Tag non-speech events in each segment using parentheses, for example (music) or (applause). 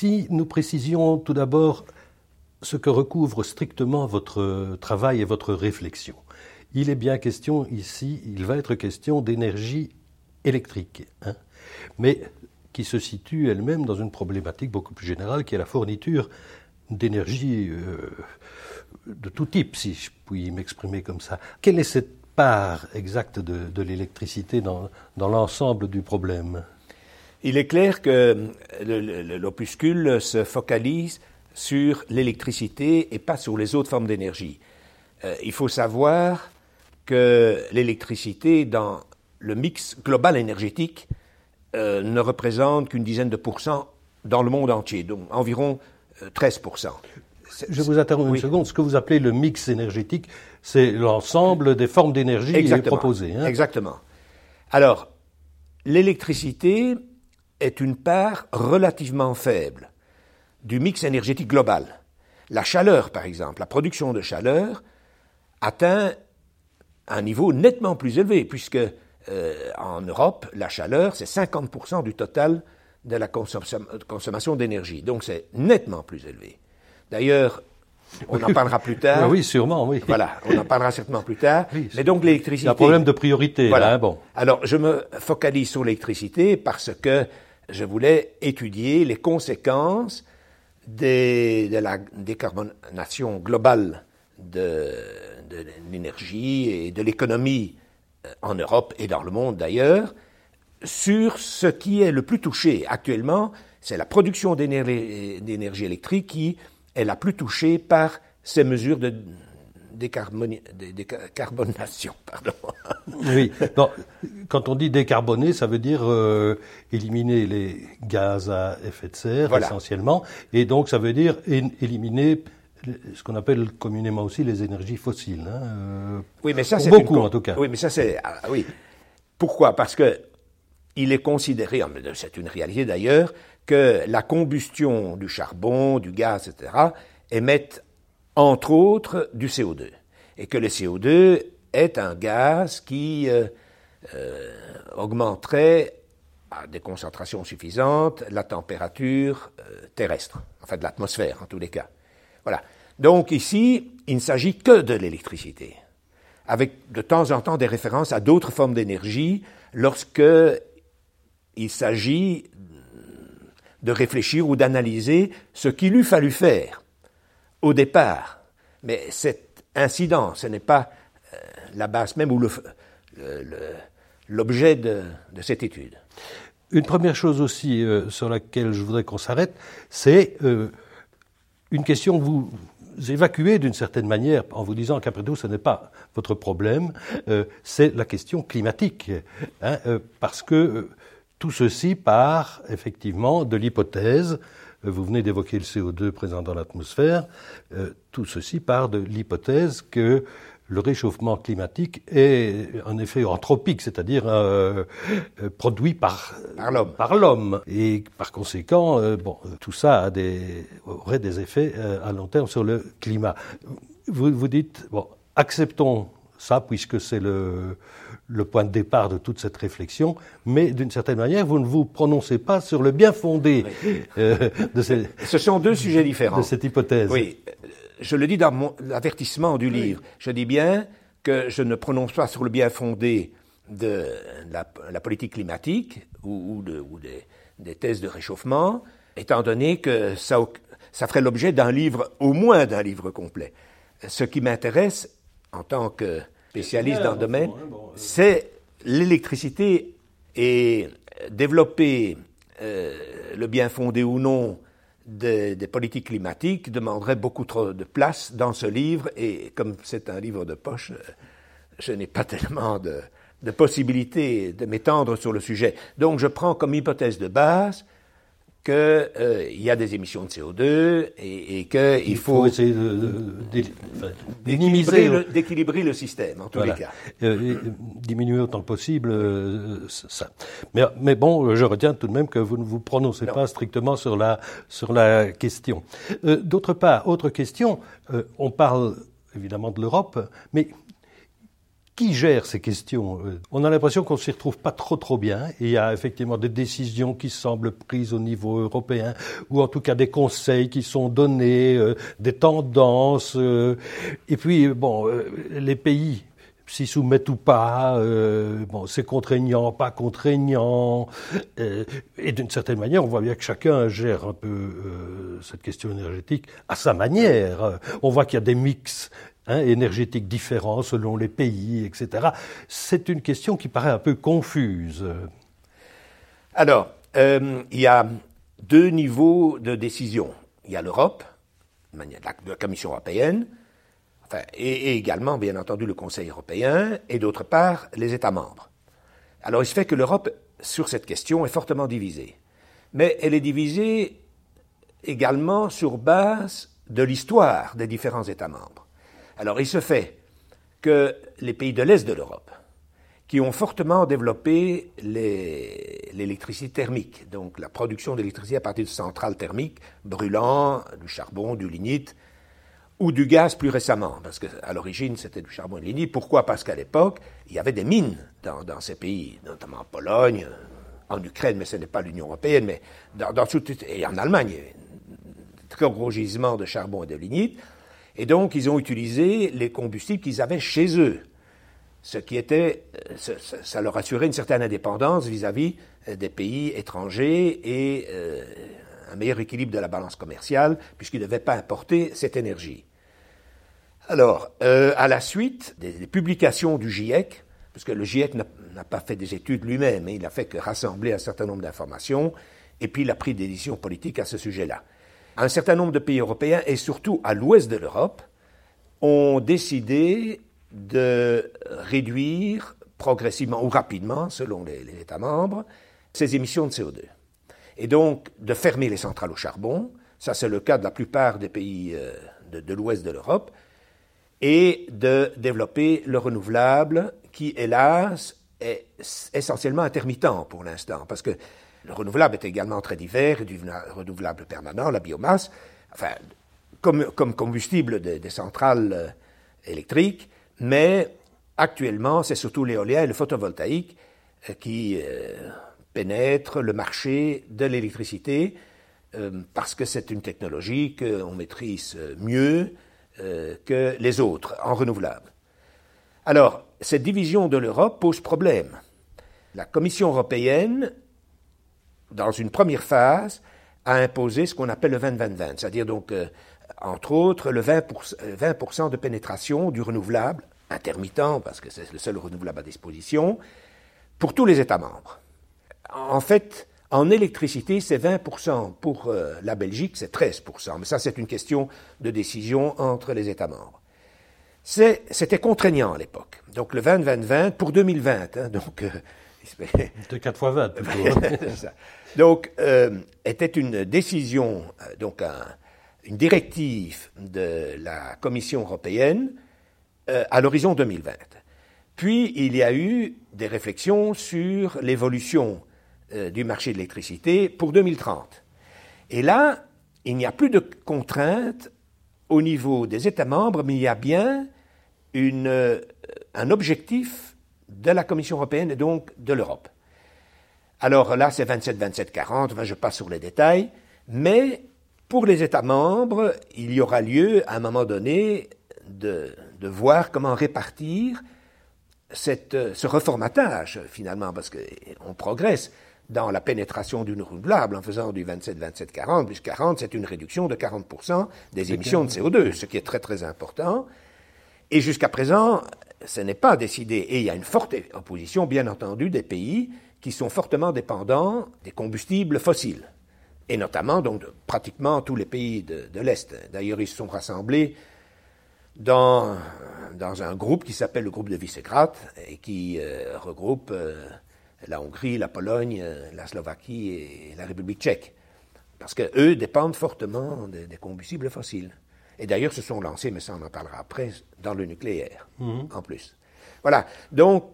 si nous précisions tout d'abord ce que recouvre strictement votre travail et votre réflexion. Il est bien question ici, il va être question d'énergie électrique, hein, mais qui se situe elle-même dans une problématique beaucoup plus générale qui est la fourniture d'énergie euh, de tout type, si je puis m'exprimer comme ça. Quelle est cette part exacte de, l'électricité dans, dans l'ensemble du problème? Il est clair que l'opuscule se focalise sur l'électricité et pas sur les autres formes d'énergie. Euh, il faut savoir que l'électricité, dans le mix global énergétique, euh, ne représente qu'une dizaine de pourcents dans le monde entier, donc environ 13 je vous interromps une seconde. Ce que vous appelez le mix énergétique, c'est l'ensemble des formes d'énergie proposées. Hein. Exactement. Alors, l'électricité est une part relativement faible du mix énergétique global. La chaleur, par exemple, la production de chaleur atteint un niveau nettement plus élevé, puisque euh, en Europe, la chaleur, c'est 50% du total de la consommation d'énergie. Donc c'est nettement plus élevé. D'ailleurs, on en parlera plus tard. Oui, sûrement, oui. Voilà, on en parlera certainement plus tard. Mais donc l'électricité. C'est un problème de priorité, voilà. Hein, bon. Alors, je me focalise sur l'électricité parce que je voulais étudier les conséquences de la décarbonation globale de, de l'énergie et de l'économie euh, en Europe et dans le monde d'ailleurs, sur ce qui est le plus touché actuellement, c'est la production d'énergie électrique qui est la plus touchée par ces mesures de décarbonation. (laughs) Pardon. Oui, quand on dit décarboner, ça veut dire euh, éliminer les gaz à effet de serre essentiellement, et donc ça veut dire éliminer ce qu'on appelle communément aussi les énergies fossiles. Hein, euh, oui, mais ça c'est beaucoup en tout cas. Oui, mais ça c'est ah, oui. Pourquoi? Parce que il est considéré, c'est une réalité d'ailleurs, que la combustion du charbon, du gaz, etc., émettent entre autres du CO2. Et que le CO2 est un gaz qui euh, euh, augmenterait à des concentrations suffisantes la température euh, terrestre, enfin de l'atmosphère en tous les cas. Voilà. Donc ici, il ne s'agit que de l'électricité, avec de temps en temps des références à d'autres formes d'énergie lorsque il s'agit de réfléchir ou d'analyser ce qu'il eût fallu faire au départ. Mais cet incident, ce n'est pas euh, la base même ou l'objet de, cette étude. Une première chose aussi euh, sur laquelle je voudrais qu'on s'arrête, c'est euh, une question que vous évacuez d'une certaine manière en vous disant qu'après tout, ce n'est pas votre problème, c'est la question climatique. Hein, parce que tout ceci part effectivement de l'hypothèse, euh, vous venez d'évoquer le CO2 présent dans l'atmosphère, euh, tout ceci part de l'hypothèse que le réchauffement climatique est un effet anthropique, c'est-à-dire euh, produit par, par l'homme. Et par conséquent, bon, tout ça a des, aurait des effets à long terme sur le climat. Vous, vous dites, bon, acceptons ça, puisque c'est le, le point de départ de toute cette réflexion, mais d'une certaine manière, vous ne vous prononcez pas sur le bien fondé euh, de Ce sont deux sujets différents. De cette hypothèse. Oui, je le dis dans mon avertissement du livre. Je dis bien que je ne prononce pas sur le bien fondé de la, politique climatique ou, de, ou des, des, thèses de réchauffement, étant donné que ça, ça ferait l'objet d'un livre, au moins d'un livre complet. Ce qui m'intéresse en tant que spécialiste dans le domaine, c'est l'électricité et développer euh, le bien fondé ou non des, politiques climatiques demanderait beaucoup trop de place dans ce livre et comme c'est un livre de poche, euh, je n'ai pas (laughs) tellement de, de possibilités de m'étendre sur le sujet. Donc je prends comme hypothèse de base qu'il euh, y a des émissions de CO2 et, et qu'il faut, essayer d'équilibrer le, système, en tous les cas. Euh, diminuer autant que possible euh, ça. Mais, mais, bon, je retiens tout de même que vous ne vous prononcez pas strictement sur la, sur la question. D'autre part, autre question, on parle évidemment de l'Europe, mais qui gère ces questions On a l'impression qu'on ne s'y retrouve pas trop trop bien. Il y a effectivement des décisions qui semblent prises au niveau européen, ou en tout cas des conseils qui sont donnés, des tendances. et puis, bon, les pays s'y soumettent ou pas, euh, bon, c'est contraignant, pas contraignant, euh, et d'une certaine manière, on voit bien que chacun gère un peu euh, cette question énergétique à sa manière. On voit qu'il y a des mix hein, énergétiques différents selon les pays, etc. C'est une question qui paraît un peu confuse. Alors, il y a deux niveaux de décision. Il y a l'Europe, la Commission européenne, et, également, bien entendu, le Conseil européen, et d'autre part, les États membres. Alors il se fait que l'Europe, sur cette question, est fortement divisée. Mais elle est divisée également sur base de l'histoire des différents États membres. Alors il se fait que les pays de l'Est de l'Europe, qui ont fortement développé l'électricité thermique, donc la production d'électricité à partir de centrales thermiques brûlant du charbon, du lignite, ou du gaz plus récemment, parce qu'à l'origine c'était du charbon et de lignite. Pourquoi? Parce qu'à l'époque, il y avait des mines dans, ces pays, notamment en Pologne, en Ukraine, mais ce n'est pas l'Union européenne, mais et en Allemagne, très gros gisements de charbon et de lignite. Et donc, ils ont utilisé les combustibles qu'ils avaient chez eux, ce qui était, ça, ça leur assurait une certaine indépendance vis-à-vis euh, des pays étrangers et euh, un meilleur équilibre de la balance commerciale, puisqu'ils ne devaient pas importer cette énergie. Alors, euh, à la suite des, publications du GIEC, parce que le GIEC n'a pas fait des études lui-même, hein, il n'a fait que rassembler un certain nombre d'informations, et puis il a pris des décisions politiques à ce sujet-là. Un certain nombre de pays européens, et surtout à l'ouest de l'Europe, ont décidé de réduire progressivement ou rapidement, selon les, États membres, ces émissions de CO2. Et donc de fermer les centrales au charbon, ça c'est le cas de la plupart des pays euh, de l'ouest de l'Europe, et de développer le renouvelable qui, hélas, est essentiellement intermittent pour l'instant, parce que le renouvelable est également très divers, du renouvelable permanent, la biomasse, enfin, comme, combustible des, centrales euh, électriques, mais actuellement, c'est surtout l'éolien et le photovoltaïque euh, qui euh, pénètrent le marché de l'électricité, parce que c'est une technologie qu'on maîtrise mieux, que les autres en renouvelable. Alors, cette division de l'Europe pose problème. La Commission européenne, dans une première phase, a imposé ce qu'on appelle le 20-20-20, c'est-à-dire donc, euh, entre autres, le 20%, 20 de pénétration du renouvelable, intermittent, parce que c'est le seul renouvelable à disposition, pour tous les États membres. En fait, en électricité, c'est 20%. Pour euh, la Belgique, c'est 13%. Mais ça, c'est une question de décision entre les États membres. C'était contraignant à l'époque. Donc le 20-20-20 pour 2020. Hein, donc, euh, (laughs) de 4 fois 20 (laughs) donc, euh, était une décision, donc une directive de la Commission européenne à l'horizon 2020. Puis, il y a eu des réflexions sur l'évolution euh, du marché de l'électricité pour 2030. Et là, il n'y a plus de contraintes au niveau des États membres, mais il y a bien euh, un objectif de la Commission européenne et donc de l'Europe. Alors là, c'est 27, 27, 40, je passe sur les détails, mais pour les États membres, il y aura lieu à un moment donné de, de voir comment répartir cette, ce reformatage finalement, parce qu'on progresse dans la pénétration d'une renouvelable en faisant du 27-27-40, plus 40, c'est une réduction de 40% des émissions de CO2, ce qui est très très important. Et jusqu'à présent, ce n'est pas décidé. Et il y a une forte opposition, bien entendu, des pays qui sont fortement dépendants des combustibles fossiles. Et notamment, donc, pratiquement tous les pays de, l'Est. D'ailleurs, ils se sont rassemblés dans, dans un groupe qui s'appelle le groupe de Visegrad et qui euh, regroupe euh, la Hongrie, la Pologne, euh, la Slovaquie et la République tchèque. Parce qu'eux dépendent fortement des, combustibles fossiles. Et d'ailleurs se sont lancés, mais ça on en parlera après, dans le nucléaire, mhm. en plus. Voilà. Donc,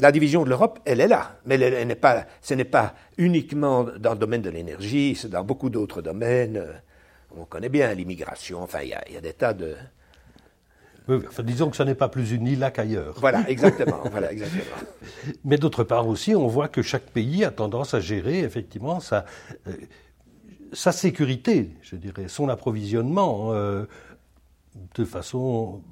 la division de l'Europe, elle est là. Mais elle, n'est pas, ce n'est pas uniquement dans le domaine de l'énergie, c'est dans beaucoup d'autres domaines. On connaît bien l'immigration, enfin, il y, a, des tas de, enfin, disons que ce n'est pas plus uni là qu'ailleurs. Voilà, exactement. voilà, exactement. (laughs) Mais d'autre part aussi, on voit que chaque pays a tendance à gérer effectivement sa, euh, sa sécurité, je dirais, son approvisionnement euh, de façon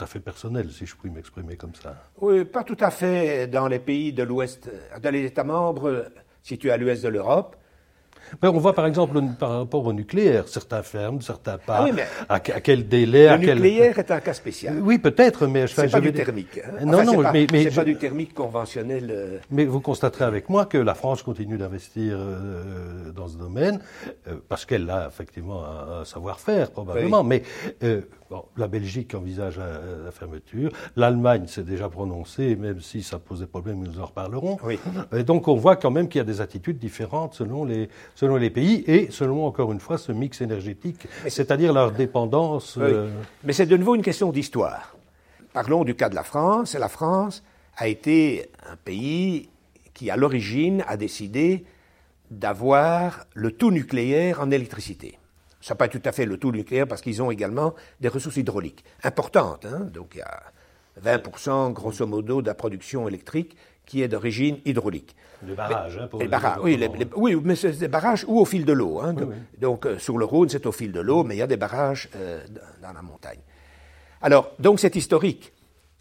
tout à fait personnelle, si je puis m'exprimer comme ça. Oui, pas tout à fait dans les pays de l'Ouest, dans les États membres situés à l'Ouest de l'Europe. Ben, on voit par exemple par rapport au nucléaire, certains ferment, certains pas. Ah à, quel délai Le nucléaire est un cas spécial. Oui, peut-être, mais je c'est pas du thermique. Hein. non, non, mais, mais c'est pas du thermique conventionnel. Euh. Mais vous constaterez avec moi que la France continue d'investir euh, dans ce domaine euh, parce qu'elle a effectivement un, savoir-faire probablement. Mais bon, la Belgique envisage la, fermeture, l'Allemagne s'est déjà prononcée, même si ça pose des problèmes, nous en reparlerons. Oui. Et donc on voit quand même qu'il y a des attitudes différentes selon les selon les pays et selon, encore une fois, ce mix énergétique, c'est-à-dire leur dépendance. Euh, Mais c'est de nouveau une question d'histoire. Parlons du cas de la France. La France a été un pays qui, à l'origine, a décidé d'avoir le tout nucléaire en électricité. Ça pas tout à fait le tout nucléaire parce qu'ils ont également des ressources hydrauliques importantes. Hein. Donc il y a 20% grosso modo de la production électrique qui est d'origine hydraulique. Les barrages, hein, pour les, barrages, oui, oui, mais c'est des barrages ou au fil de l'eau. Hein, donc, euh, sur le Rhône, c'est au fil de l'eau, mais il y a des barrages euh, dans la montagne. Alors, donc c'est historique.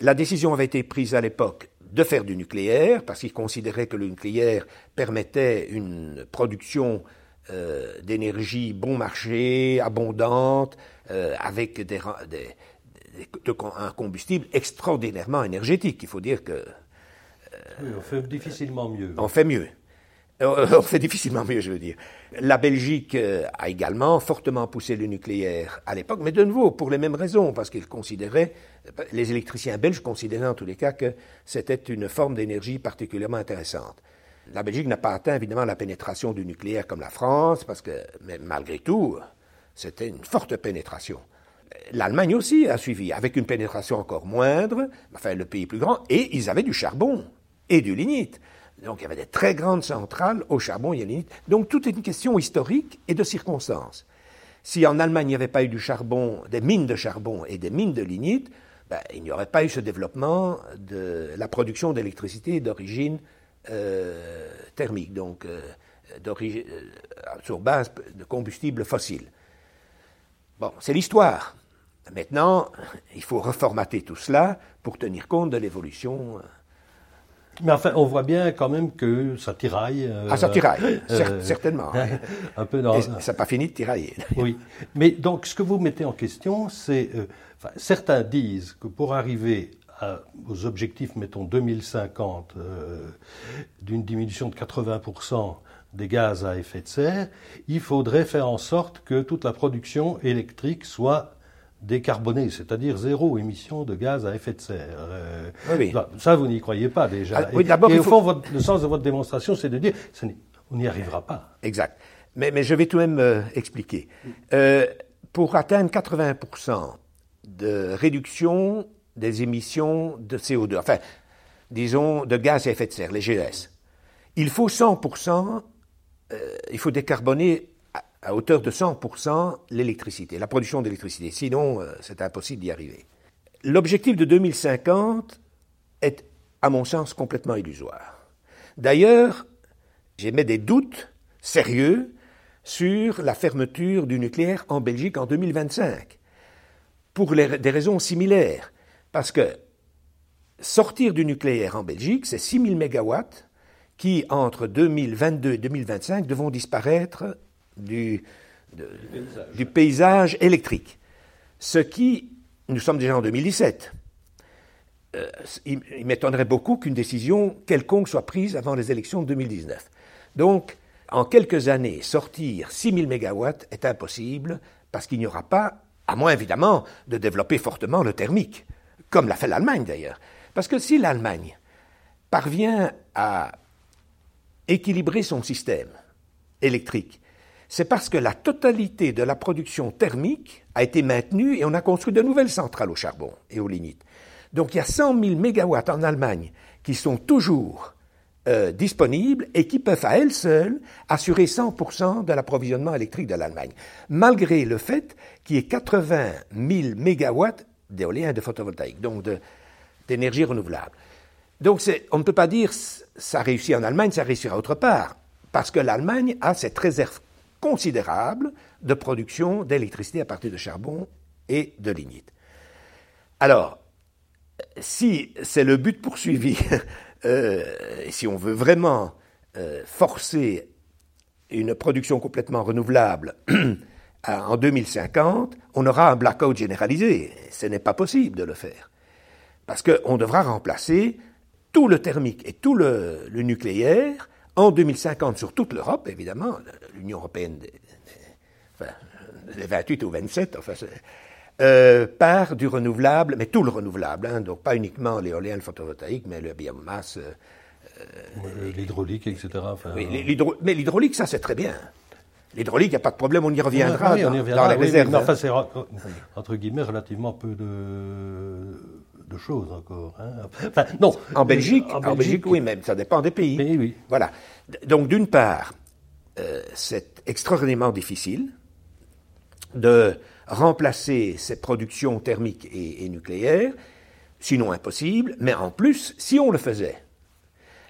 La décision avait été prise à l'époque de faire du nucléaire, parce qu'ils considéraient que le nucléaire permettait une production euh, d'énergie bon marché, abondante, avec des, un combustible extraordinairement énergétique. Il faut dire que on fait difficilement mieux. On fait mieux. Euh, on fait difficilement mieux, je veux dire. La Belgique euh, a également fortement poussé le nucléaire à l'époque, mais de nouveau, pour les mêmes raisons, parce qu'ils considéraient, les électriciens belges considéraient en tous les cas que c'était une forme d'énergie particulièrement intéressante. La Belgique n'a pas atteint évidemment la pénétration du nucléaire comme la France, parce que, mais malgré tout, c'était une forte pénétration. L'Allemagne aussi a suivi, avec une pénétration encore moindre, enfin le pays plus grand, et ils avaient du charbon et du lignite. Donc il y avait des très grandes centrales au charbon et au lignite. Donc tout est une question historique et de circonstances. Si en Allemagne il n'y avait pas eu du charbon, des mines de charbon et des mines de lignite, ben, il n'y aurait pas eu ce développement de la production d'électricité d'origine thermique, donc euh, euh, sur base de combustibles fossiles. Bon, c'est l'histoire. Maintenant, il faut reformater tout cela pour tenir compte de l'évolution mais enfin, on voit bien quand même que ça tiraille. ah, ça tiraille, euh, certainement. (laughs) un peu dans... ça n'a pas fini de tirailler. (laughs) oui. Mais donc, ce que vous mettez en question, c'est. Euh, certains disent que pour arriver aux objectifs, mettons 2050, euh, d'une diminution de 80% des gaz à effet de serre, il faudrait faire en sorte que toute la production électrique soit décarboné, c'est-à-dire zéro émission de gaz à effet de serre. Euh, oui. Ça, vous n'y croyez pas déjà. Ah, oui, et, au fond, le sens de votre démonstration, c'est de dire on n'y arrivera pas. Exact. Mais, mais, je vais tout de même euh, expliquer. Euh, pour atteindre 80% de réduction des émissions de CO2, enfin, disons, de gaz à effet de serre, les GES, il faut 100%, il faut décarboner à hauteur de 100% l'électricité, la production d'électricité. Sinon, euh, c'est impossible d'y arriver. L'objectif de 2050 est, à mon sens, complètement illusoire. D'ailleurs, j'émets des doutes sérieux sur la fermeture du nucléaire en Belgique en 2025, pour des raisons similaires. Parce que sortir du nucléaire en Belgique, c'est 6000 mégawatts qui, entre 2022 et 2025, devront disparaître du, du, paysage. électrique. Ce qui, nous sommes déjà en 2017, euh, il, m'étonnerait beaucoup qu'une décision quelconque soit prise avant les élections de 2019. Donc, en quelques années, sortir 6000 mégawatts est impossible parce qu'il n'y aura pas, à moins évidemment de développer fortement le thermique, comme l'a fait l'Allemagne d'ailleurs. Parce que si l'Allemagne parvient à équilibrer son système électrique c'est parce que la totalité de la production thermique a été maintenue et on a construit de nouvelles centrales au charbon et au lignite. Donc il y a 100 000 mégawatts en Allemagne qui sont toujours euh, disponibles et qui peuvent à elles seules assurer 100% de l'approvisionnement électrique de l'Allemagne, malgré le fait qu'il y ait 80 000 mégawatts d'éolien et de photovoltaïque, donc d'énergie renouvelable. Donc on ne peut pas dire ça réussit en Allemagne, ça réussira autre part, parce que l'Allemagne a cette réserve considérable de production d'électricité à partir de charbon et de lignite. Alors, si c'est le but poursuivi, (laughs) euh, si on veut vraiment euh, forcer une production complètement renouvelable (clears throat) en 2050, on aura un blackout généralisé. Ce n'est pas possible de le faire. Parce qu'on devra remplacer tout le thermique et tout le, nucléaire en 2050 sur toute l'Europe, évidemment, l'Union européenne, enfin, les 28 ou 27, enfin, euh, par du renouvelable, mais tout le renouvelable, hein, donc pas uniquement l'éolien, le photovoltaïque, mais le biomasse. Euh, euh, l'hydraulique, etc. mais l'hydraulique, ça c'est très bien. L'hydraulique, il n'y a pas de problème, on y reviendra, dans, les réserves. enfin, c'est entre guillemets relativement peu de, choses encore. Hein. non. En Belgique, en, Belgique, oui, mais ça dépend des pays. oui. Voilà. Donc, d'une part, c'est extraordinairement difficile de remplacer ces productions thermiques et, nucléaires, sinon impossible, mais en plus, si on le faisait,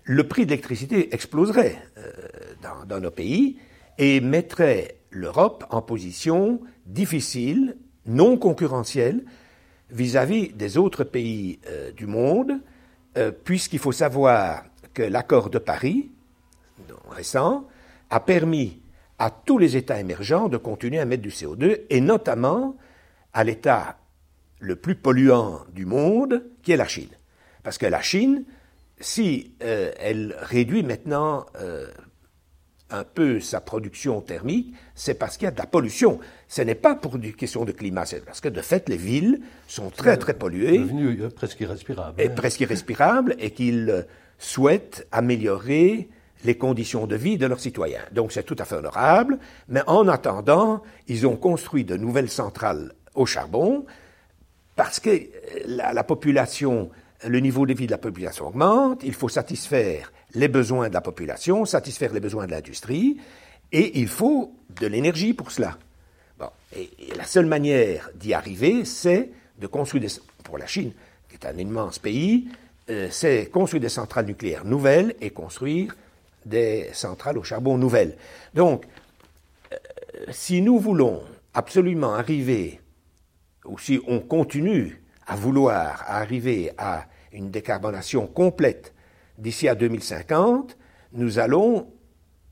le prix de l'électricité exploserait euh, dans, nos pays et mettrait l'Europe en position difficile, non concurrentielle, vis-à-vis des autres pays euh, du monde, euh, puisqu'il faut savoir que l'accord de Paris, récent, a permis à tous les États émergents de continuer à mettre du CO2, et notamment à l'État le plus polluant du monde, qui est la Chine. Parce que la Chine, si euh, elle réduit maintenant un peu sa production thermique, c'est parce qu'il y a de la pollution. Ce n'est pas pour une question de climat, c'est parce que de fait, les villes sont très très polluées. Devenu presque irrespirable. Et hein. presque irrespirable, et qu'ils souhaitent améliorer les conditions de vie de leurs citoyens. Donc c'est tout à fait honorable, mais en attendant, ils ont construit de nouvelles centrales au charbon parce que la, population, le niveau de vie de la population augmente, il faut satisfaire les besoins de la population, satisfaire les besoins de l'industrie, et il faut de l'énergie pour cela. Bon, et, la seule manière d'y arriver, c'est de construire des, pour la Chine, qui est un immense pays, euh, c'est construire des centrales nucléaires nouvelles et construire des centrales au charbon nouvelles. Donc, euh, si nous voulons absolument arriver, ou si on continue à vouloir arriver à une décarbonation complète d'ici à 2050, nous allons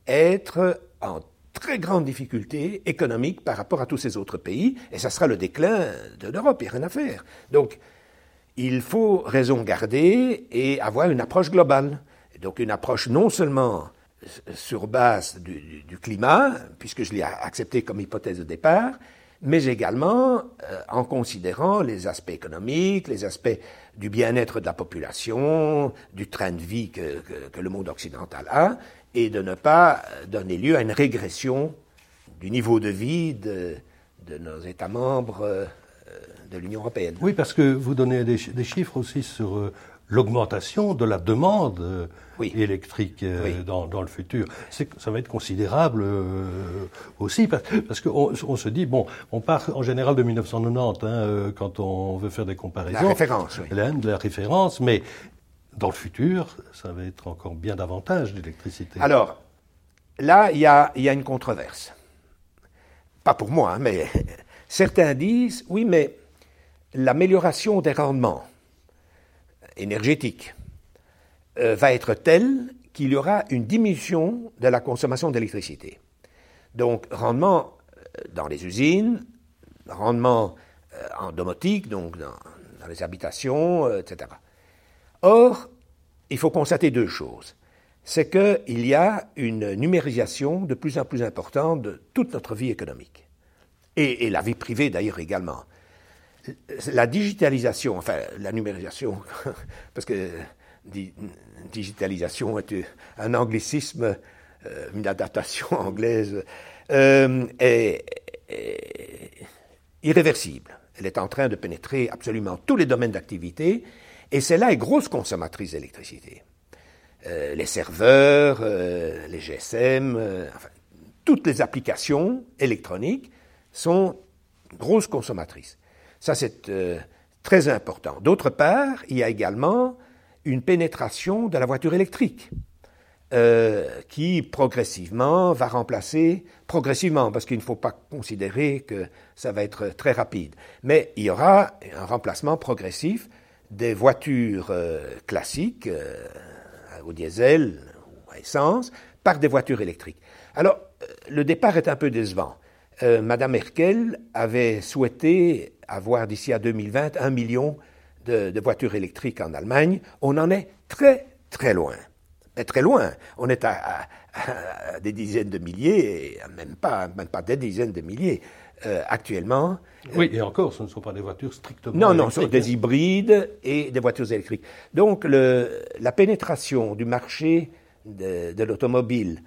être en très grande difficulté économique par rapport à tous ces autres pays, et ça sera le déclin de l'Europe, il n'y a rien à faire. Donc, il faut raison garder et avoir une approche globale. Donc une approche non seulement sur base du, climat, puisque je l'ai accepté comme hypothèse de départ, mais également euh, en considérant les aspects économiques, les aspects du bien-être de la population, du train de vie que, le monde occidental a, et de ne pas donner lieu à une régression du niveau de vie de, nos États membres euh, de l'Union européenne. Oui, parce que vous donnez des, chiffres aussi sur euh, l'augmentation de la demande euh, électrique euh, dans, le futur. Ça va être considérable euh, aussi, parce, qu'on on se dit, bon, on part en général de 1990 hein, quand on veut faire des comparaisons. La référence, oui. de la référence, mais dans le futur, ça va être encore bien davantage d'électricité. Alors, là, il y a, y a, une controverse. Pas pour moi, hein, mais (laughs) certains disent, oui, mais l'amélioration des rendements énergétique euh, va être telle qu'il y aura une diminution de la consommation d'électricité. Donc, rendement euh, dans les usines, rendement euh, en domotique, donc dans, les habitations, etc. Or, il faut constater deux choses. C'est qu'il y a une numérisation de plus en plus importante de toute notre vie économique. et la vie privée d'ailleurs également la digitalisation, enfin la numérisation, (laughs) parce que digitalisation est un anglicisme, euh, une adaptation (laughs) anglaise, euh, est, irréversible. Elle est en train de pénétrer absolument tous les domaines d'activité, et celle-là est grosse consommatrice d'électricité. Euh, les serveurs, les GSM, toutes les applications électroniques sont grosses consommatrices. Ça, c'est euh, très important. D'autre part, il y a également une pénétration de la voiture électrique. Euh, qui progressivement va remplacer, progressivement, parce qu'il ne faut pas considérer que ça va être très rapide, mais il y aura un remplacement progressif des voitures euh, classiques au diesel ou à essence par des voitures électriques. Alors, le départ est un peu décevant. Madame Merkel avait souhaité avoir d'ici à 2020 un million de, de voitures électriques en Allemagne. On en est très, très loin très loin. On est à, des dizaines de milliers, même pas, même pas des dizaines de milliers euh, actuellement. Oui, et encore, ce ne sont pas des voitures strictement. Non, non, ce sont des hybrides et des voitures électriques. Donc, le, la pénétration du marché de, de l'automobile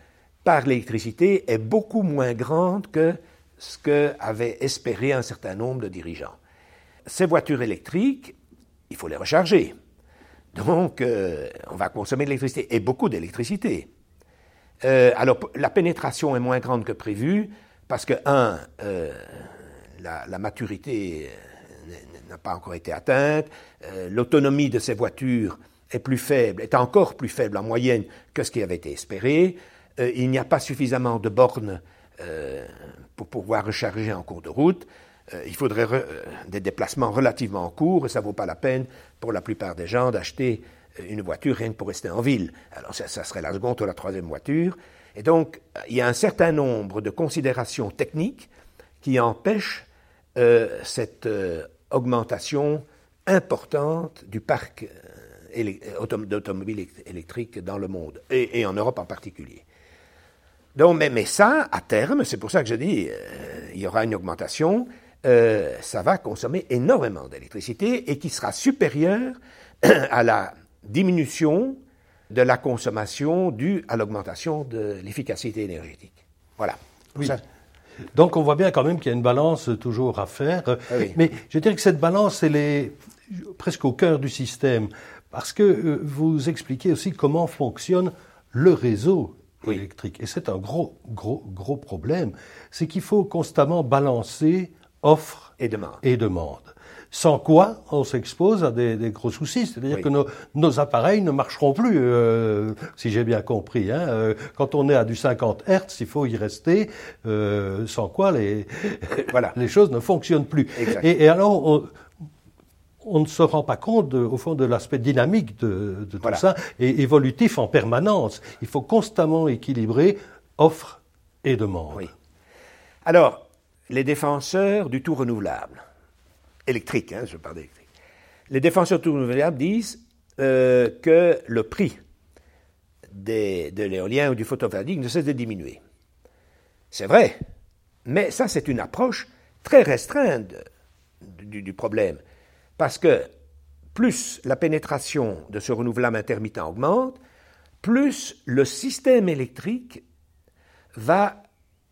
par l'électricité est beaucoup moins grande que ce qu'avait espéré un certain nombre de dirigeants. Ces voitures électriques, il faut les recharger. Donc, euh, on va consommer de l'électricité, et beaucoup d'électricité. Euh, alors, la pénétration est moins grande que prévu, parce que, un, euh, la, maturité n'a pas encore été atteinte, l'autonomie de ces voitures est plus faible, est encore plus faible en moyenne que ce qui avait été espéré, il n'y a pas suffisamment de bornes pour pouvoir recharger en cours de route, euh, il faudrait euh, des déplacements relativement courts et ça ne vaut pas la peine pour la plupart des gens d'acheter euh, une voiture rien que pour rester en ville. Alors ça, serait la seconde ou la troisième voiture. Et donc, il y a un certain nombre de considérations techniques qui empêchent cette augmentation importante du parc d'automobiles électriques dans le monde, et, en Europe en particulier. Donc, mais, mais, ça, à terme, c'est pour ça que je dis, il y aura une augmentation, euh, ça va consommer énormément d'électricité et qui sera supérieur (clears throat) à la diminution de la consommation due à l'augmentation de l'efficacité énergétique. Voilà. Donc on voit bien quand même qu'il y a une balance toujours à faire. Ah Mais je dirais que cette balance, elle est presque au cœur du système. Parce que euh, vous expliquez aussi comment fonctionne le réseau électrique. Et c'est un gros, gros, gros problème. C'est qu'il faut constamment balancer offre et demande. Et demande. Sans quoi, on s'expose à des, gros soucis. C'est-à-dire que nos, appareils ne marcheront plus, euh, si j'ai bien compris. Hein. Euh, quand on est à du 50 Hertz, il faut y rester, euh, sans quoi les, voilà. (laughs) les choses ne fonctionnent plus. Et, alors, on, ne se rend pas compte, au fond, de l'aspect dynamique de, tout ça, et évolutif en permanence. Il faut constamment équilibrer offre et demande. Oui. Alors, les défenseurs du tout renouvelable, électrique, hein, je parle d'électrique, les défenseurs du tout renouvelable disent euh, que le prix de l'éolien ou du photovoltaïque ne cesse de diminuer. C'est vrai, mais ça c'est une approche très restreinte du, problème, parce que plus la pénétration de ce renouvelable intermittent augmente, plus le système électrique va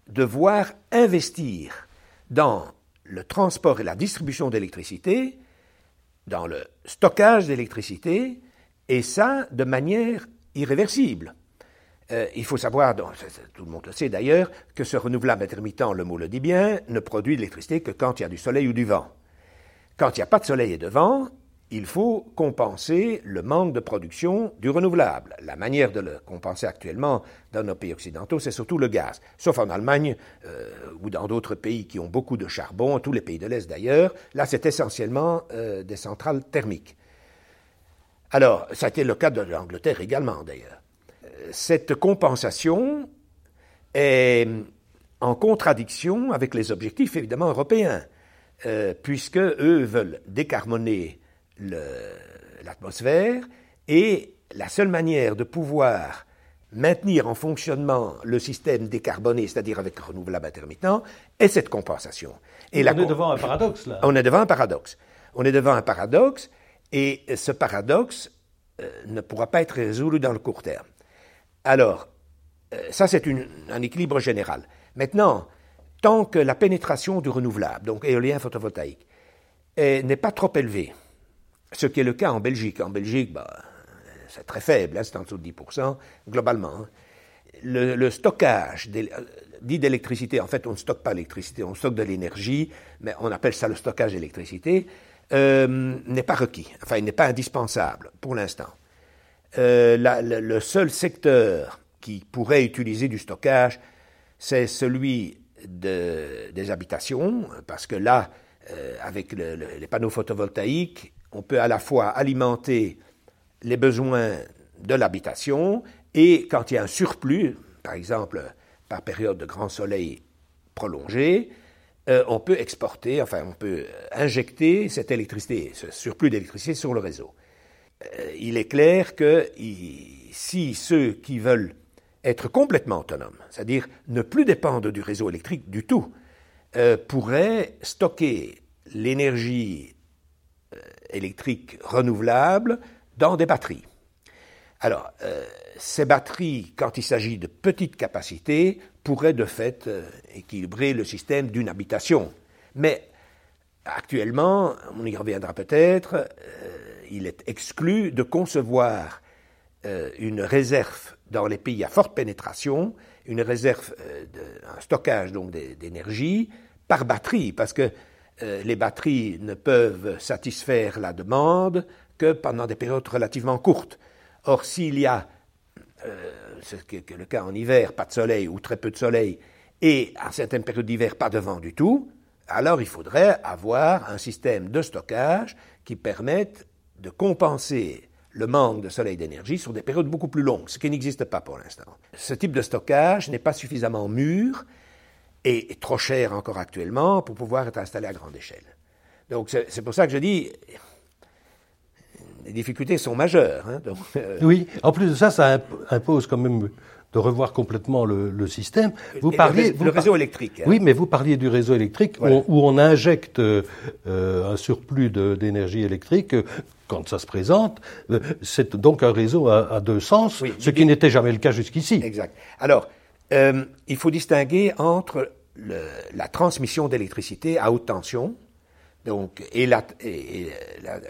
devoir investir dans le transport et la distribution d'électricité, dans le stockage d'électricité, et ça de manière irréversible. Euh, il faut savoir, tout le monde le sait d'ailleurs, que ce renouvelable intermittent, le mot le dit bien, ne produit de l'électricité que quand il y a du soleil ou du vent. Quand il n'y a pas de soleil et de vent, il faut compenser le manque de production du renouvelable. La manière de le compenser actuellement dans nos pays occidentaux, c'est surtout le gaz. Sauf en Allemagne euh, ou dans d'autres pays qui ont beaucoup de charbon, tous les pays de l'Est d'ailleurs, là c'est essentiellement euh, des centrales thermiques. Alors, ça a été le cas de l'Angleterre également d'ailleurs. Euh, cette compensation est en contradiction avec les objectifs évidemment européens, puisque eux veulent décarboner l'atmosphère et la seule manière de pouvoir maintenir en fonctionnement le système décarboné, c'est-à-dire avec renouvelable intermittent, est cette compensation. Et on est devant un paradoxe, là. On est devant un paradoxe. On est devant un paradoxe, et ce paradoxe euh, ne pourra pas être résolu dans le court terme. Alors, euh, ça c'est un équilibre général. Maintenant, tant que la pénétration du renouvelable, donc éolien photovoltaïque, n'est pas trop élevée, ce qui est le cas en Belgique. En Belgique, bah, c'est très faible, hein, c'est en dessous de 10%, globalement. Hein. Le, stockage dit d'électricité, en fait, on ne stocke pas l'électricité, on stocke de l'énergie, mais on appelle ça le stockage d'électricité. n'est pas requis, enfin il n'est pas indispensable pour l'instant. le seul secteur qui pourrait utiliser du stockage, c'est celui des habitations, parce que là, avec les panneaux photovoltaïques, on peut à la fois alimenter les besoins de l'habitation et quand il y a un surplus, par exemple par période de grand soleil prolongé, euh, on peut exporter, enfin on peut injecter cette électricité, ce surplus d'électricité sur le réseau. Euh, il est clair que si ceux qui veulent être complètement autonomes, c'est-à-dire ne plus dépendre du réseau électrique du tout, euh, pourraient stocker l'énergie électrique renouvelable dans des batteries. Alors, euh, ces batteries, quand il s'agit de petites capacités, pourraient de fait euh, équilibrer le système d'une habitation. Mais actuellement, on y reviendra peut-être, euh, il est exclu de concevoir une réserve dans les pays à forte pénétration, une réserve, de, un stockage donc d'énergie par batterie, parce que les batteries ne peuvent satisfaire la demande que pendant des périodes relativement courtes. Or, s'il y a, euh, c'est le cas en hiver, pas de soleil ou très peu de soleil, et à certaines périodes d'hiver, pas de vent du tout, alors il faudrait avoir un système de stockage qui permette de compenser le manque de soleil d'énergie sur des périodes beaucoup plus longues, ce qui n'existe pas pour l'instant. Ce type de stockage n'est pas suffisamment mûr et trop cher encore actuellement pour pouvoir être installé à grande échelle. Donc c'est pour ça que je dis, les difficultés sont majeures. Hein, euh, Oui, en plus de ça, ça impose quand même de revoir complètement le, système. Vous parliez le, réseau électrique. Hein. Oui, mais vous parliez du réseau électrique où, on, injecte euh, un surplus d'énergie électrique euh, quand ça se présente. C'est donc un réseau à, deux sens, ce qui n'était jamais le cas jusqu'ici. Exact. Alors, il faut distinguer entre la transmission d'électricité à haute tension, donc, et, la,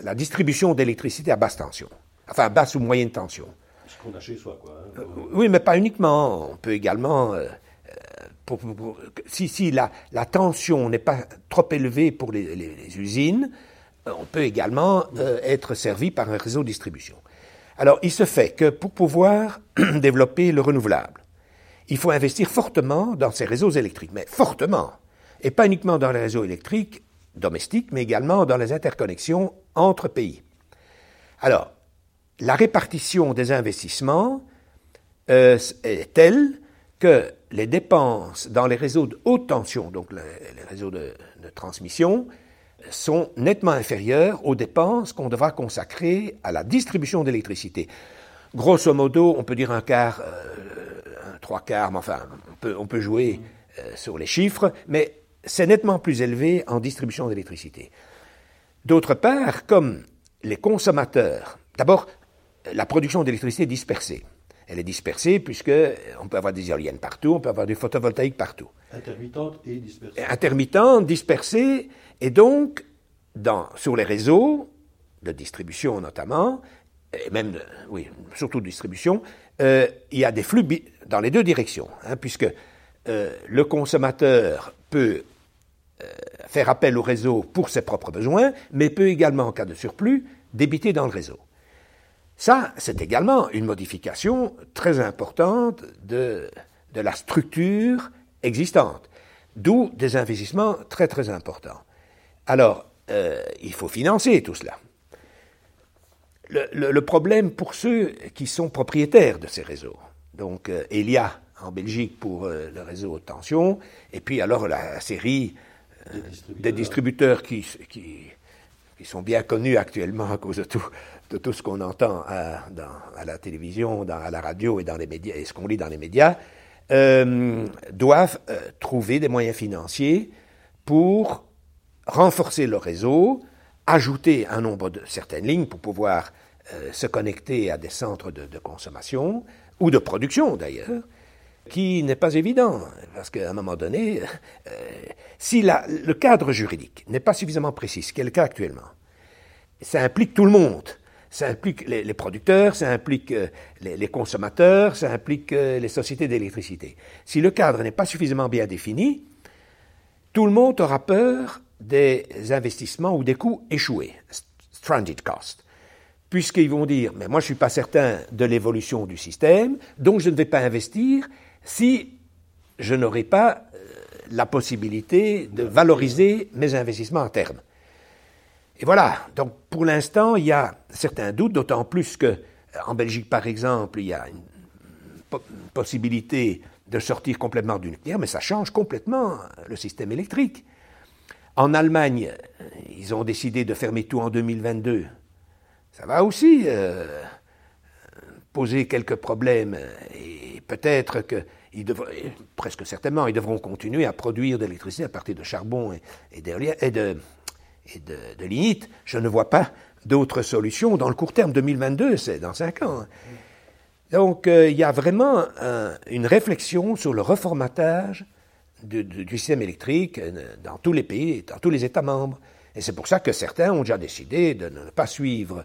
la, distribution d'électricité à basse tension, enfin basse ou moyenne tension. Qu'on a chez soi, quoi. Hein. Euh, oui, mais pas uniquement. On peut également, euh, euh, si, si la, la tension n'est pas trop élevée pour les, usines, on peut également être servi par un réseau de distribution. Alors, il se fait que pour pouvoir (clears throat) développer le renouvelable, il faut investir fortement dans ces réseaux électriques, mais fortement, et pas uniquement dans les réseaux électriques domestiques, mais également dans les interconnexions entre pays. Alors, la répartition des investissements euh, est telle que les dépenses dans les réseaux de haute tension, donc les, réseaux de, transmission, sont nettement inférieures aux dépenses qu'on devra consacrer à la distribution d'électricité. Grosso modo, on peut dire un quart, euh, trois quarts, mais enfin, on peut, on peut jouer euh, sur les chiffres, mais c'est nettement plus élevé en distribution d'électricité. D'autre part, comme les consommateurs, d'abord, la production d'électricité est dispersée. Elle est dispersée puisque on peut avoir des éoliennes partout, on peut avoir du photovoltaïque partout. Intermittente et dispersée. Intermittente, dispersée, et donc, dans, sur les réseaux de distribution notamment, et même, oui, surtout de distribution, euh, il y a des flux dans les deux directions, hein, puisque euh, le consommateur peut euh, faire appel au réseau pour ses propres besoins, mais peut également, en cas de surplus, débiter dans le réseau. Ça, c'est également une modification très importante de, de la structure existante, d'où des investissements très très importants. Alors, euh, il faut financer tout cela. Le, problème pour ceux qui sont propriétaires de ces réseaux, donc euh, Elia en Belgique pour le réseau tension, et puis alors la série des distributeurs, qui, qui, sont bien connus actuellement à cause de tout, de tout ce qu'on entend à, la télévision, à la radio et, dans les médias, et ce qu'on lit dans les médias, euh, doivent euh, trouver des moyens financiers pour renforcer le réseau, ajouter un nombre de certaines lignes pour pouvoir euh, se connecter à des centres de consommation ou de production d'ailleurs, qui n'est pas évident, parce qu'à un moment donné, si le cadre juridique n'est pas suffisamment précis, ce qui est le cas actuellement, ça implique tout le monde. Ça implique les, producteurs, ça implique euh, les, consommateurs, ça implique euh, les sociétés d'électricité. Si le cadre n'est pas suffisamment bien défini, tout le monde aura peur des investissements ou des coûts échoués, stranded cost, puisqu'ils vont dire, mais moi je ne suis pas certain de l'évolution du système, donc je ne vais pas investir si je n'aurai pas euh, la possibilité de valoriser mes investissements à terme. Et voilà, donc pour l'instant, il y a certains doutes, d'autant plus que en Belgique, par exemple, il y a une possibilité de sortir complètement du nucléaire, mais ça change complètement le système électrique. En Allemagne, ils ont décidé de fermer tout en 2022. Ça va aussi euh, poser quelques problèmes et peut-être que presque certainement, ils devront continuer à produire de l'électricité à partir de charbon et, et, et de, et de, de. Je ne vois pas d'autres solutions dans le court terme. 2022, c'est dans cinq ans. Donc, euh, il y a vraiment une réflexion sur le reformatage du, système électrique euh, dans tous les pays, dans tous les États membres. Et c'est pour ça que certains ont déjà décidé de ne pas suivre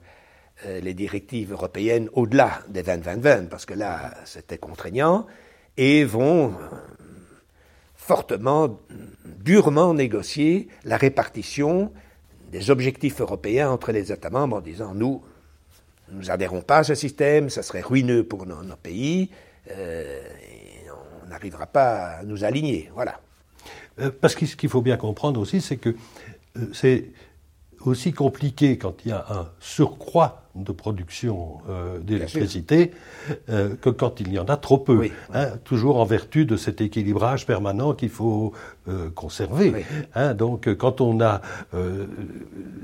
euh, les directives européennes au-delà des 20-20-20, parce que là, c'était contraignant, et vont fortement, durement négocier la répartition des objectifs européens entre les États membres en disant nous, nous n'adhérons pas à ce système, ça serait ruineux pour nos, pays, euh, on n'arrivera pas à nous aligner. Voilà. Euh, parce que ce qu'il faut bien comprendre aussi, c'est que euh, c'est aussi compliqué quand il y a un surcroît de production euh, d'électricité euh, que quand il y en a trop peu. Hein, toujours en vertu de cet équilibrage permanent qu'il faut euh, conserver. Hein, donc quand on a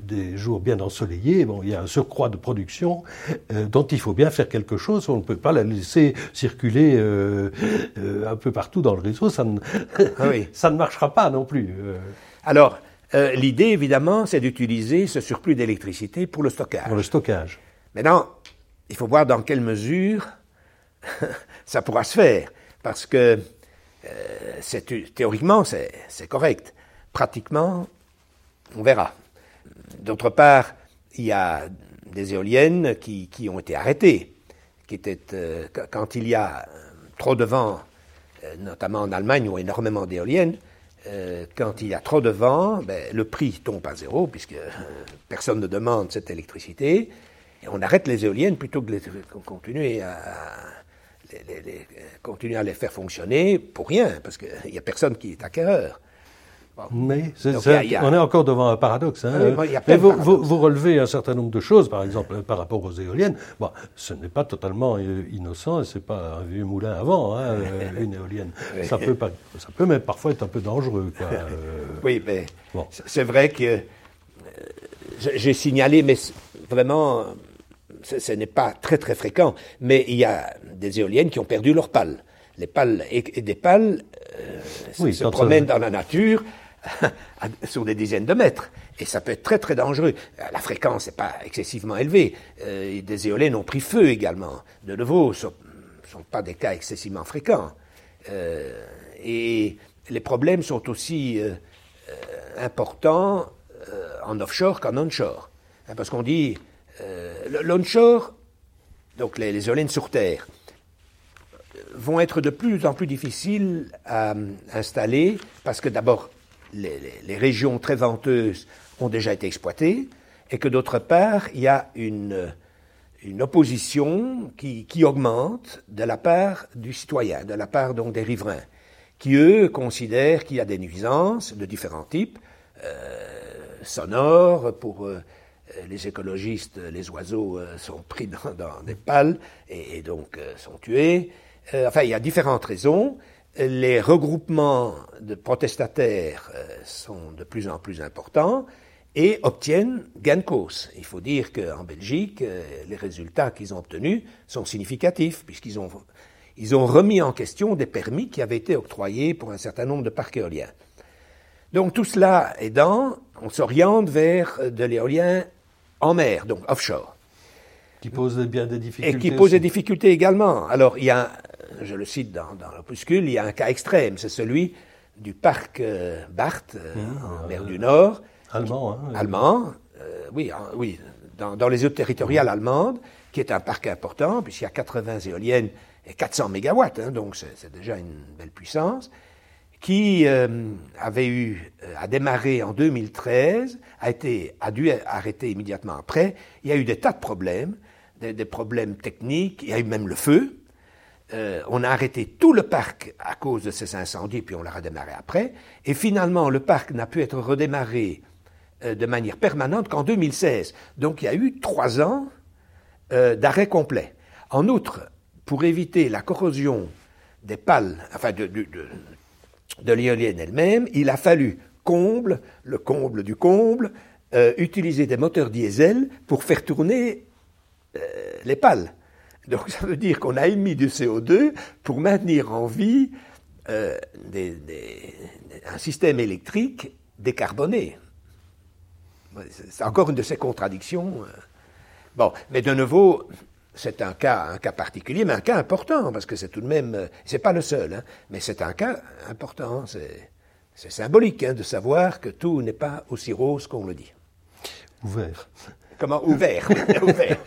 des jours bien ensoleillés, bon, il y a un surcroît de production dont il faut bien faire quelque chose. On ne peut pas la laisser circuler un peu partout dans le réseau. Ça ne, ah (laughs) ça ne marchera pas non plus. Alors, euh, l'idée, évidemment, c'est d'utiliser ce surplus d'électricité pour le stockage. Pour le stockage. Maintenant, il faut voir dans quelle mesure (laughs) ça pourra se faire, parce que euh, théoriquement, c'est correct. Pratiquement, on verra. D'autre part, il y a des éoliennes qui, qui ont été arrêtées, qui étaient, euh, quand il y a trop de vent, notamment en Allemagne où il y a énormément d'éoliennes, euh, quand il y a trop de vent, ben, le prix tombe à zéro, puisque euh, personne ne demande cette électricité, et on arrête les éoliennes plutôt que de à, les, continuer à les faire fonctionner pour rien, parce qu'il (laughs) n'y a personne qui est acquéreur. Mais on est encore devant un paradoxe. Hein. Mais vous, relevez un certain nombre de choses, par exemple, par rapport aux éoliennes. Bon, ce n'est pas totalement euh, innocent, ce n'est pas un vieux moulin avant, hein, euh, une éolienne. (laughs) Ça peut, pas, ça peut même parfois être un peu dangereux. Quoi. (laughs) Euh. Oui, mais c'est vrai que j'ai signalé, mais vraiment, ce, n'est pas très très fréquent, mais il y a des éoliennes qui ont perdu leurs pales. Les pales et, des pales se promènent dans la nature (laughs) sur des dizaines de mètres. Et ça peut être très très dangereux. La fréquence n'est pas excessivement élevée. Euh, des éoliennes ont pris feu également. De nouveau, ce ne sont pas des cas excessivement fréquents. Euh, et les problèmes sont aussi euh, importants en offshore qu'en onshore. Hein, parce qu'on dit l'onshore, donc les, éoliennes sur Terre, vont être de plus en plus difficiles à installer parce que d'abord, les, régions très venteuses ont déjà été exploitées, et que d'autre part, il y a une, opposition qui, qui, augmente de la part du citoyen, de la part donc des riverains, qui eux considèrent qu'il y a des nuisances de différents types, euh, sonores, pour euh, les écologistes, les oiseaux euh, sont pris dans, des pales et, donc sont tués. enfin, il y a différentes raisons, les regroupements de protestataires euh, sont de plus en plus importants et obtiennent gain de cause. Il faut dire qu'en Belgique, euh, les résultats qu'ils ont obtenus sont significatifs, puisqu'ils ont, ils ont remis en question des permis qui avaient été octroyés pour un certain nombre de parcs éoliens. Donc tout cela aidant, on s'oriente vers de l'éolien en mer, donc offshore. Qui pose bien des difficultés. Et qui pose des difficultés également. Alors, il y a je le cite dans, l'opuscule, il y a un cas extrême, c'est celui du parc euh, Barth, euh, mmh, en mer du Nord. Allemand, hein, Allemand, euh, oui, oui dans, les eaux territoriales allemandes, qui est un parc important, puisqu'il y a 80 éoliennes et 400 mégawatts, hein, donc c'est déjà une belle puissance, qui avait eu, a démarré en 2013, a, été, a dû arrêter immédiatement après. Il y a eu des tas de problèmes, des, des problèmes techniques, il y a eu même le feu. Euh, on a arrêté tout le parc à cause de ces incendies, puis on l'a redémarré après. Et finalement, le parc n'a pu être redémarré euh, de manière permanente qu'en 2016. Donc il y a eu trois ans euh, d'arrêt complet. En outre, pour éviter la corrosion des pales, enfin de, de, l'éolienne elle-même, il a fallu comble, le comble du comble, utiliser des moteurs diesel pour faire tourner les pales. Donc ça veut dire qu'on a émis du CO2 pour maintenir en vie euh, un système électrique décarboné. C'est encore une de ces contradictions. Euh. Bon, mais de nouveau, c'est un cas, un cas particulier, mais un cas important, parce que c'est tout de même, euh, c'est pas le seul, hein, mais c'est un cas important. C'est symbolique hein, de savoir que tout n'est pas aussi rose qu'on le dit. Ouvert. Comment ouvert, ouvert.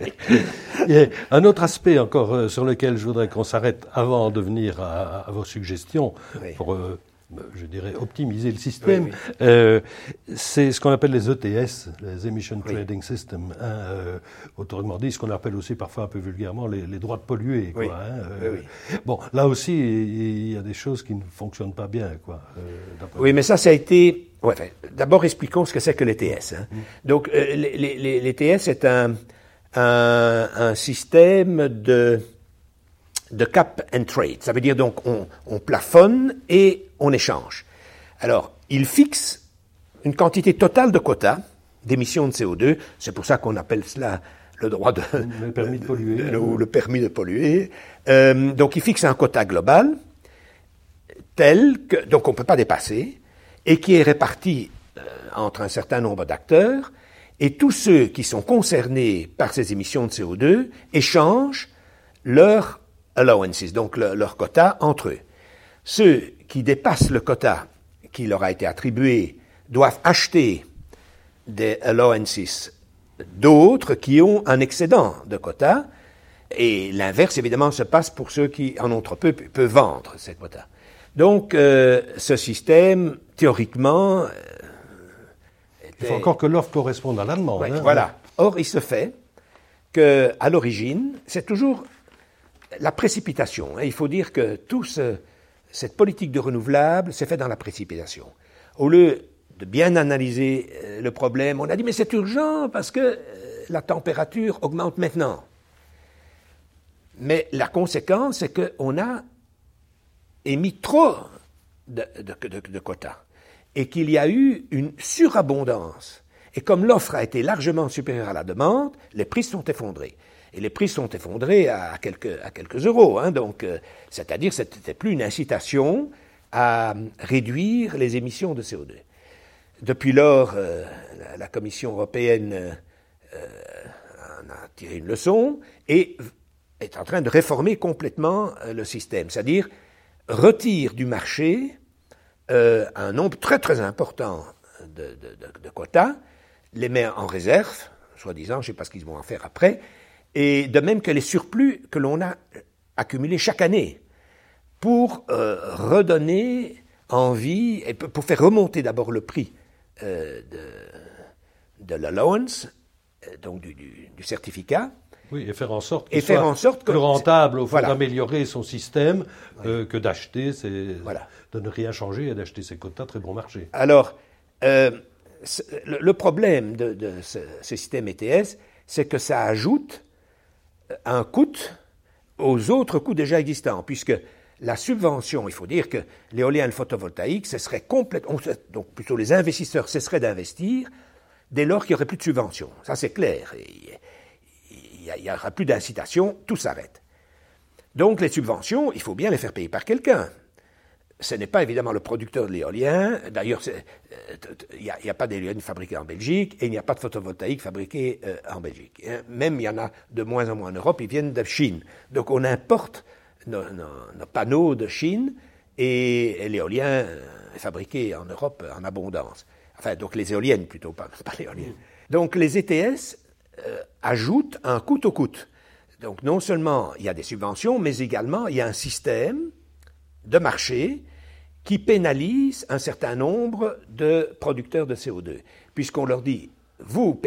(laughs) un autre aspect encore euh, sur lequel je voudrais qu'on s'arrête avant de venir à, vos suggestions pour, euh, je dirais, optimiser le système, euh, c'est ce qu'on appelle les ETS, les Emission Trading System. Hein, autrement dit, ce qu'on appelle aussi parfois un peu vulgairement les, droits de polluer. Quoi, hein, bon, là aussi, il y a des choses qui ne fonctionnent pas bien. Quoi, oui, mais ça, ça a été Ouais, D'abord, expliquons ce que c'est que l'ETS. Hein. Donc, euh, l'ETS est un, un, un, système de, de cap and trade. Ça veut dire donc on, on plafonne et on échange. Alors, il fixe une quantité totale de quotas d'émissions de CO2. C'est pour ça qu'on appelle cela le droit de... Le permis de polluer. (laughs) ou le permis de polluer. Euh, donc, il fixe un quota global tel que... Donc, on ne peut pas dépasser et qui est réparti euh, entre un certain nombre d'acteurs, et tous ceux qui sont concernés par ces émissions de CO2 échangent leurs allowances, donc leur quota entre eux. Ceux qui dépassent le quota qui leur a été attribué doivent acheter des allowances d'autres qui ont un excédent de quota, et l'inverse évidemment se passe pour ceux qui en ont trop peu peuvent vendre ces quotas. Donc, euh, ce système, théoriquement. Euh, il faut encore que l'offre corresponde à la demande. Hein. voilà. Or, il se fait que, à l'origine, c'est toujours la précipitation. Hein. Il faut dire que tout cette politique de renouvelable s'est fait dans la précipitation. Au lieu de bien analyser euh, le problème, on a dit mais c'est urgent parce que la température augmente maintenant. Mais la conséquence, c'est qu'on a émis trop de, de, quotas et qu'il y a eu une surabondance. Et comme l'offre a été largement supérieure à la demande, les prix sont effondrés. Et les prix sont effondrés à quelques, euros. Hein, euh, c'est-à-dire, que ce n'était plus une incitation à réduire les émissions de CO2. Depuis lors, euh, la, Commission européenne euh, en a tiré une leçon et est en train de réformer complètement le système. C'est-à-dire, retire du marché un nombre très très important de, quotas, les met en réserve, soi-disant, je ne sais pas ce qu'ils vont en faire après, et de même que les surplus que l'on a accumulés chaque année, pour euh, redonner envie, et pour faire remonter d'abord le prix euh, de, de l'allowance, donc du certificat, oui, et faire en sorte qu'il soit en sorte plus rentable au fond d'améliorer son système euh, que d'acheter, voilà. de ne rien changer et d'acheter ses quotas très bon marché. Alors, euh, le, problème de, ce, système ETS, c'est que ça ajoute un coût aux autres coûts déjà existants, puisque la subvention, il faut dire que l'éolien et le photovoltaïque, ce serait complètement, donc plutôt les investisseurs cesseraient d'investir dès lors qu'il n'y aurait plus de subvention. Ça, c'est clair il n'y aura plus d'incitation, tout s'arrête. Donc les subventions, il faut bien les faire payer par quelqu'un. Ce n'est pas évidemment le producteur de l'éolien. D'ailleurs, euh, il n'y a, pas d'éolien fabriqué en Belgique et il n'y a pas de photovoltaïque fabriqué euh, en Belgique. Hein. Même il y en a de moins en moins en Europe, ils viennent de Chine. Donc on importe nos, panneaux de Chine et, l'éolien euh, est fabriqué en Europe en abondance. Enfin, donc les éoliennes plutôt, pas, pas l'éolienne. Donc les ETS euh, ajoute un coût au coût. Donc non seulement il y a des subventions, mais également il y a un système de marché qui pénalise un certain nombre de producteurs de CO2, puisqu'on leur dit, vous,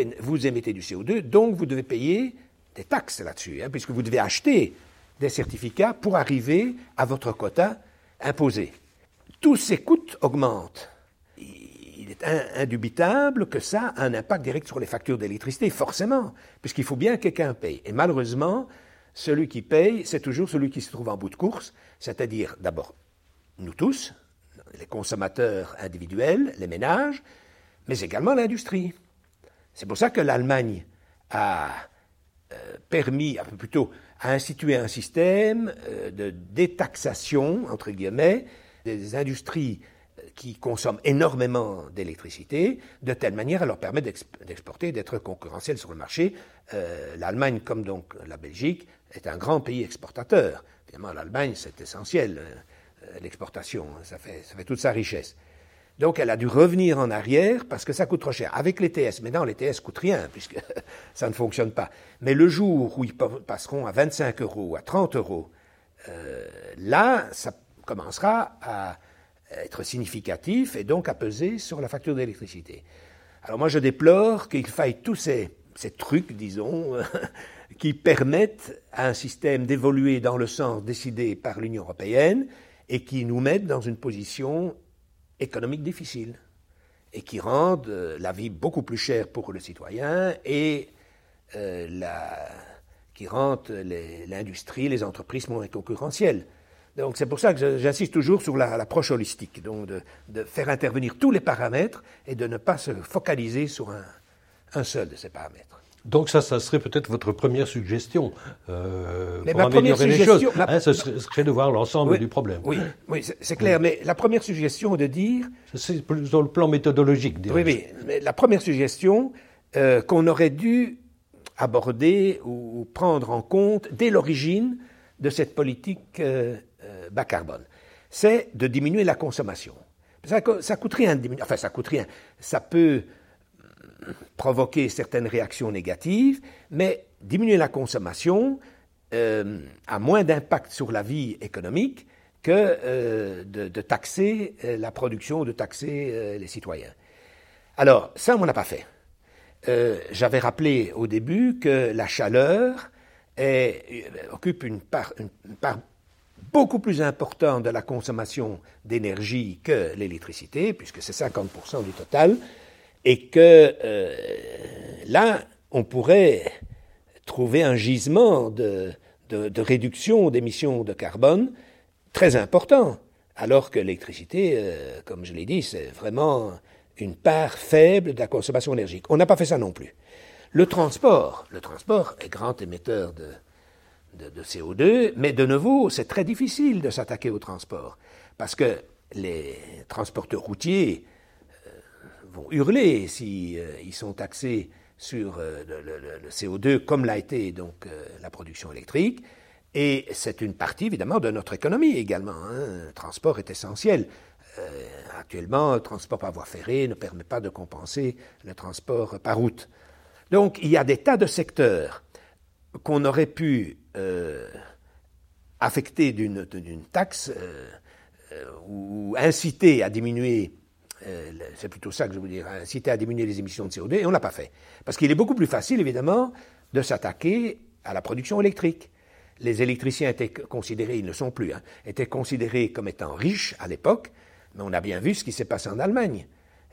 émettez du CO2, donc vous devez payer des taxes là-dessus, hein, puisque vous devez acheter des certificats pour arriver à votre quota imposé. Tous ces coûts augmentent. Il est indubitable que ça a un impact direct sur les factures d'électricité, forcément, puisqu'il faut bien que quelqu'un paye. Et malheureusement, celui qui paye, c'est toujours celui qui se trouve en bout de course, c'est-à-dire d'abord nous tous, les consommateurs individuels, les ménages, mais également l'industrie. C'est pour ça que l'Allemagne a euh, permis, plutôt, a institué un système euh, de détaxation, entre guillemets, des industries euh, qui consomment énormément d'électricité, de telle manière à leur permettre d'exporter, d'être concurrentiels sur le marché. L'Allemagne, comme donc la Belgique, est un grand pays exportateur. Évidemment, l'Allemagne, c'est essentiel. L'exportation, hein, ça fait, ça fait toute sa richesse. Donc elle a dû revenir en arrière parce que ça coûte trop cher. Avec les TS, maintenant les TS coûtent rien puisque (laughs) ça ne fonctionne pas. Mais le jour où ils passeront à 25 euros ou à 30 euros, euh, là, ça commencera à être significatif et donc à peser sur la facture d'électricité. Alors moi je déplore qu'il faille tous ces trucs, disons, (laughs) qui permettent à un système d'évoluer dans le sens décidé par l'Union européenne et qui nous mettent dans une position économique difficile et qui rendent euh, la vie beaucoup plus chère pour le citoyen et euh, qui rendent l'industrie, les, entreprises moins concurrentielles. Donc c'est pour ça que j'insiste toujours sur l'approche holistique, donc de, faire intervenir tous les paramètres et de ne pas se focaliser sur un seul de ces paramètres. Donc ça, ça serait peut-être votre première suggestion euh, pour améliorer les choses. Hein, ce serait de voir l'ensemble du problème. Oui, oui c'est clair. Mais la première suggestion de dire... C'est plus sur le plan méthodologique. Oui, oui. Mais la première suggestion euh, qu'on aurait dû aborder ou prendre en compte dès l'origine de cette politique euh, bas carbone, c'est de diminuer la consommation. Ça, ça coûte rien de diminuer. Enfin, ça coûte rien. Ça peut provoquer certaines réactions négatives, mais diminuer la consommation euh, a moins d'impact sur la vie économique que euh, de, taxer euh, la production, de taxer les citoyens. Alors, ça, on n'a pas fait. J'avais rappelé au début que la chaleur occupe une part, une part beaucoup plus importante de la consommation d'énergie que l'électricité, puisque c'est 50% du total et que euh, là, on pourrait trouver un gisement de, réduction d'émissions de carbone très important, alors que l'électricité, euh, comme je l'ai dit, c'est vraiment une part faible de la consommation énergique. On n'a pas fait ça non plus. Le transport, le transport est grand émetteur de, de CO2, mais de nouveau, c'est très difficile de s'attaquer au transport, parce que les transporteurs routiers vont hurler s'ils euh, ils sont taxés sur euh, le, CO2, comme l'a été donc euh, la production électrique. Et c'est une partie évidemment de notre économie également. Hein. Le transport est essentiel. actuellement, le transport par voie ferrée ne permet pas de compenser le transport par route. Donc il y a des tas de secteurs qu'on aurait pu affecter d'une taxe ou inciter à diminuer euh, c'est plutôt ça que je veux dire, inciter à diminuer les émissions de CO2, et on ne l'a pas fait. Parce qu'il est beaucoup plus facile, évidemment, de s'attaquer à la production électrique. Les électriciens étaient considérés, ils ne le sont plus, hein, étaient considérés comme étant riches à l'époque, mais on a bien vu ce qui s'est passé en Allemagne.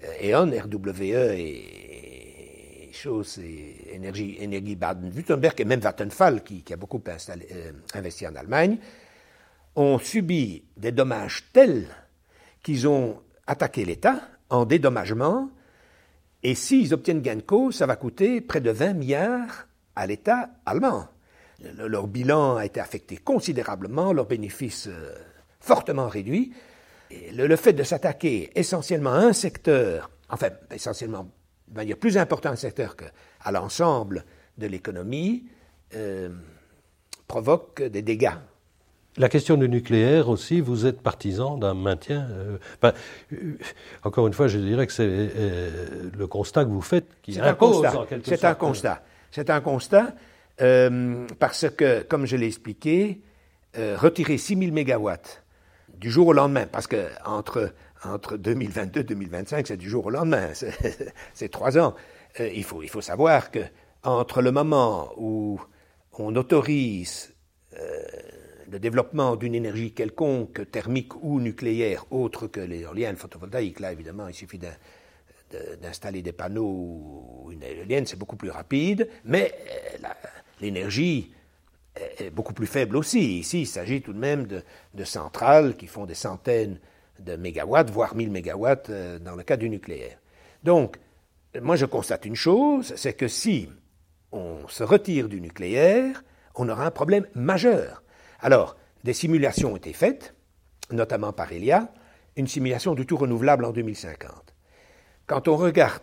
Euh, E.ON, RWE et, choses, et Energie, Baden-Württemberg et même Vattenfall, qui, a beaucoup euh, investi en Allemagne, ont subi des dommages tels qu'ils ont attaquer l'État en dédommagement, et s'ils obtiennent gain de cause, ça va coûter près de 20 milliards à l'État allemand. leur bilan a été affecté considérablement, leurs bénéfices euh, fortement réduits. le, fait de s'attaquer essentiellement à un secteur, enfin essentiellement de manière plus important à un secteur qu'à l'ensemble de l'économie, euh, provoque des dégâts la question du nucléaire aussi, vous êtes partisan d'un maintien. Euh, euh, encore une fois, je dirais que c'est euh, le constat que vous faites qui impose un constat. C'est un constat. C'est un constat parce que, comme je l'ai expliqué, retirer 6000 mégawatts du jour au lendemain, parce que entre, entre 2022 et 2025, c'est du jour au lendemain, (laughs) c'est trois ans. Il, faut, il faut savoir que entre le moment où on autorise le développement d'une énergie quelconque, thermique ou nucléaire, autre que l'éolienne photovoltaïque, là évidemment il suffit d'installer des panneaux ou une éolienne, c'est beaucoup plus rapide, mais euh, l'énergie est beaucoup plus faible aussi. Ici, il s'agit tout de même de, centrales qui font des centaines de mégawatts, voire 1000 mégawatts euh, dans le cas du nucléaire. Donc, moi je constate une chose, c'est que si on se retire du nucléaire, on aura un problème majeur. Alors, des simulations ont été faites, notamment par Elia, une simulation du tout renouvelable en 2050. Quand on regarde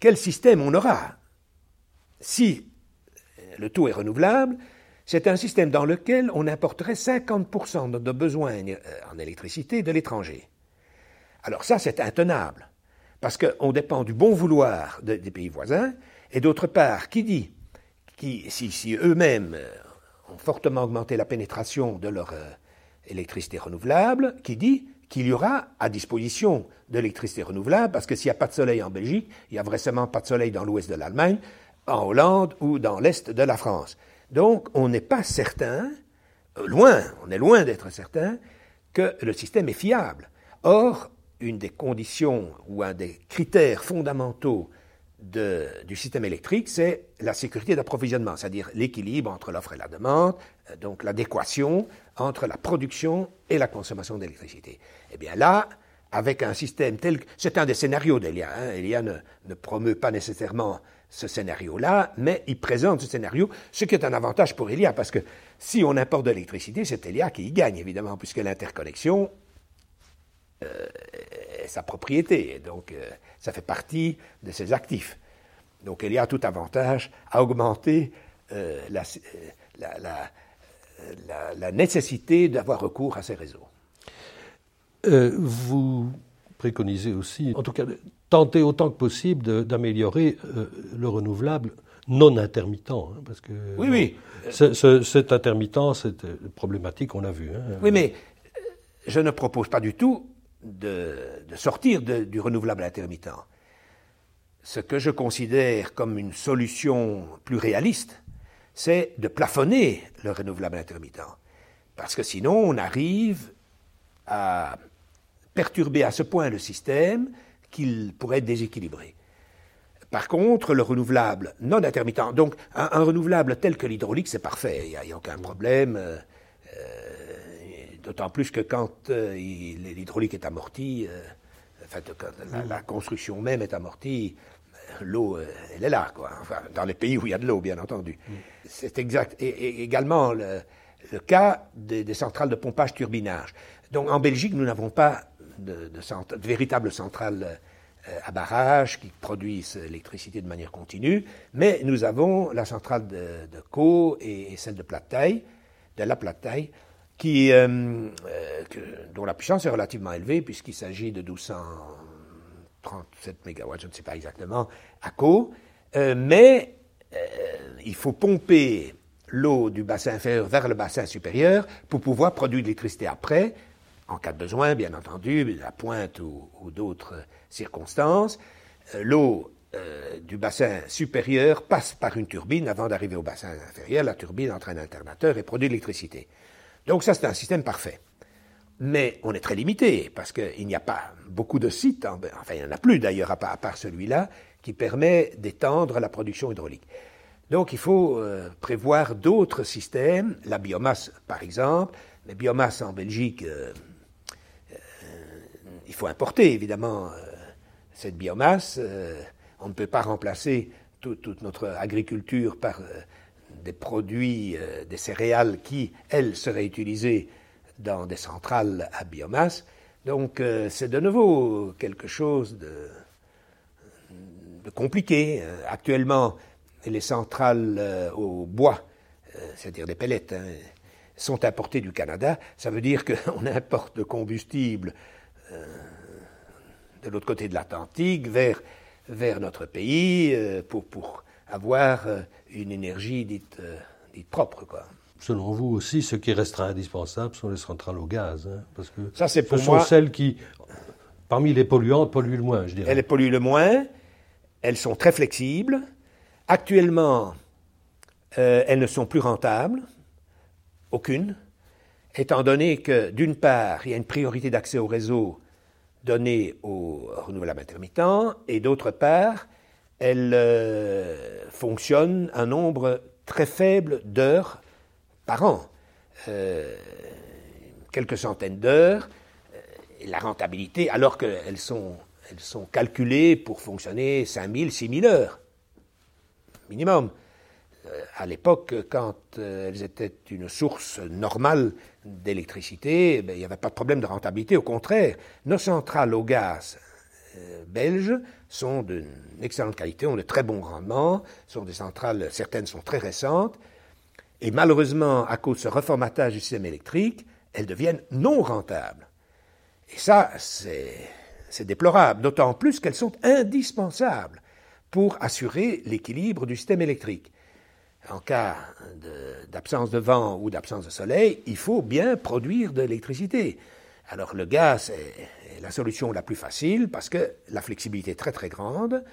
quel système on aura si le tout est renouvelable, c'est un système dans lequel on importerait 50% de nos besoins euh, en électricité de l'étranger. Alors ça, c'est intenable, parce qu'on dépend du bon vouloir des pays voisins, et d'autre part, qui dit, qui, si, eux-mêmes euh, ont fortement augmenté la pénétration de leur euh, électricité renouvelable, qui dit qu'il y aura à disposition de l'électricité renouvelable, parce que s'il n'y a pas de soleil en Belgique, il n'y a vraiment pas de soleil dans l'ouest de l'Allemagne, en Hollande ou dans l'est de la France. Donc, on n'est pas certain, euh, loin, on est loin d'être certain, que le système est fiable. Or, une des conditions ou un des critères fondamentaux du système électrique, c'est la sécurité d'approvisionnement, c'est-à-dire l'équilibre entre l'offre et la demande, euh, donc l'adéquation entre la production et la consommation d'électricité. Eh bien là, avec un système tel que... C'est un des scénarios d'Elia. Hein. Elia ne, ne, promeut pas nécessairement ce scénario-là, mais il présente ce scénario, ce qui est un avantage pour Elia, parce que si on importe de l'électricité, c'est Elia qui y gagne, évidemment, puisque l'interconnexion euh, est sa propriété, donc euh, ça fait partie de ses actifs. Donc Elia a tout avantage à augmenter euh, la, la, la, nécessité d'avoir recours à ces réseaux. vous préconisez aussi, en tout cas, tenter autant que possible d'améliorer le renouvelable non intermittent. Hein, parce que, oui, oui. cet intermittent, cette problématique, on l'a vu. Hein. Oui, mais je ne propose pas du tout de, sortir du renouvelable intermittent. Ce que je considère comme une solution plus réaliste, c'est de plafonner le renouvelable intermittent. Parce que sinon, on arrive à perturber à ce point le système qu'il pourrait être déséquilibré. Par contre, le renouvelable non intermittent, donc un, renouvelable tel que l'hydraulique, c'est parfait, il n'y a, aucun problème, euh, euh, d'autant plus que quand euh, l'hydraulique est amortie, enfin, quand la, construction même est amortie, l'eau, elle est là, quoi. Enfin, dans les pays où il y a de l'eau, bien entendu. Mm. C'est exact. Et, également le, cas des, des, centrales de pompage-turbinage. Donc en Belgique, nous n'avons pas de, véritables centrales euh, à barrage qui produisent l'électricité de manière continue, mais nous avons la centrale de, de Caux et, celle de plate taille, de la qui, euh, euh, dont la puissance est relativement élevée puisqu'il s'agit de 1237 MW, je ne sais pas exactement, à Caux, mais il faut pomper l'eau du bassin inférieur vers le bassin supérieur pour pouvoir produire de l'électricité après, en cas de besoin, bien entendu, la pointe ou, d'autres circonstances. Euh, l'eau euh, du bassin supérieur passe par une turbine avant d'arriver au bassin inférieur. La turbine entraîne un alternateur et produit de l'électricité. Donc ça, c'est un système parfait. Mais on est très limité, parce qu'il n'y a pas beaucoup de sites, enfin il n'y en a plus d'ailleurs à part, celui-là, qui permet d'étendre la production hydraulique. Donc il faut euh, prévoir d'autres systèmes, la biomasse par exemple. La biomasse en Belgique, il faut importer évidemment euh, cette biomasse. Euh, on ne peut pas remplacer toute notre agriculture par euh, des produits, des céréales qui, elles, seraient utilisées dans des centrales à biomasse. Donc c'est de nouveau quelque chose de, compliqué. Actuellement, les centrales au bois, c'est-à-dire des pellets, hein, sont importées du Canada. Ça veut dire (laughs) qu'on importe le combustible euh, de l'autre côté de l'Atlantique vers, vers notre pays euh, pour, pour avoir euh, une énergie dite, dite propre. Quoi. selon vous aussi, ce qui restera indispensable sont les centrales au gaz, hein, parce que Ça, c'est pour ce sont moi- celles qui, parmi les polluantes, polluent le moins, je dirais. Elles polluent le moins, elles sont très flexibles. Actuellement, euh, elles ne sont plus rentables, aucune, étant donné que, d'une part, il y a une priorité d'accès au réseau donnée aux renouvelables intermittents, et d'autre part, elles euh, fonctionnent un nombre très faible d'heures par an. Euh, quelques centaines d'heures, et la rentabilité, alors qu'elles sont, elles sont calculées pour fonctionner 5000, 6000 heures, minimum. Euh, à l'époque, quand euh, elles étaient une source normale d'électricité, ben, il n'y avait pas de problème de rentabilité. Au contraire, nos centrales au gaz euh, belges sont d'une excellente qualité, ont de très bons rendements, sont des centrales, certaines sont très récentes, et malheureusement, à cause de ce reformatage du système électrique, elles deviennent non rentables. Et ça, c'est déplorable, d'autant plus qu'elles sont indispensables pour assurer l'équilibre du système électrique. En cas d'absence de, vent ou d'absence de soleil, il faut bien produire de l'électricité. Alors le gaz est, la solution la plus facile parce que la flexibilité est très très grande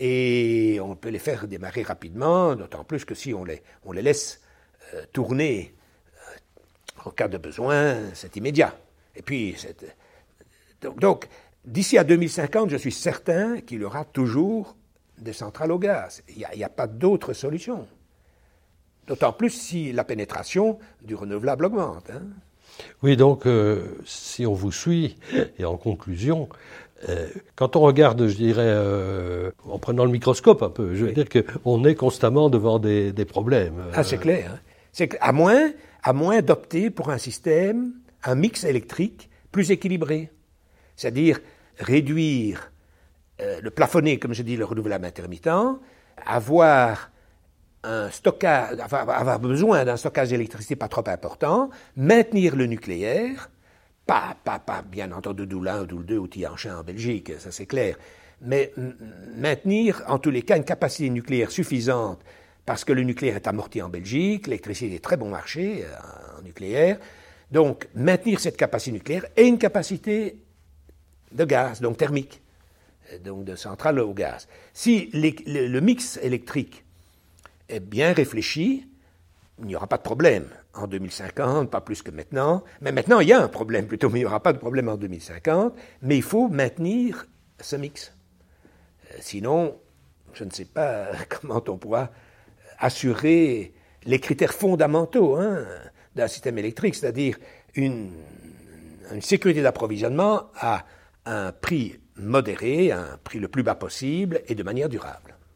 et on peut les faire démarrer rapidement, d'autant plus que si on les, laisse euh, tourner en cas de besoin, c'est immédiat. Et puis, donc, d'ici à 2050, je suis certain qu'il y aura toujours des centrales au gaz. Il n'y a pas d'autre solution. D'autant plus si la pénétration du renouvelable augmente. hein. Oui, donc, euh, si on vous suit, et en conclusion, euh, quand on regarde, je dirais, euh, en prenant le microscope un peu, je veux dire qu'on est constamment devant des, des problèmes. Ah, c'est clair. hein. C'est à moins, à moins d'opter pour un système, un mix électrique plus équilibré. C'est-à-dire réduire, le plafonner, comme je dis, le renouvelable intermittent, avoir un stockage, avoir, besoin d'un stockage d'électricité pas trop important, maintenir le nucléaire, pas, pas, pas bien entendu 1 ou Doule 2 ou Tianchin en Belgique, ça c'est clair, mais maintenir en tous les cas une capacité nucléaire suffisante parce que le nucléaire est amorti en Belgique, l'électricité est très bon marché euh, en nucléaire, donc maintenir cette capacité nucléaire et une capacité de gaz, donc thermique, donc de centrale au gaz. Si le mix électrique est bien réfléchi, il n'y aura pas de problème en 2050, pas plus que maintenant. Mais maintenant, il y a un problème plutôt, mais il n'y aura pas de problème en 2050. Mais il faut maintenir ce mix. Euh, Sinon, je ne sais pas (laughs) comment on pourra assurer les critères fondamentaux hein, d'un système électrique, c'est-à-dire une, une sécurité d'approvisionnement à un prix modéré, un prix le plus bas possible et de manière durable.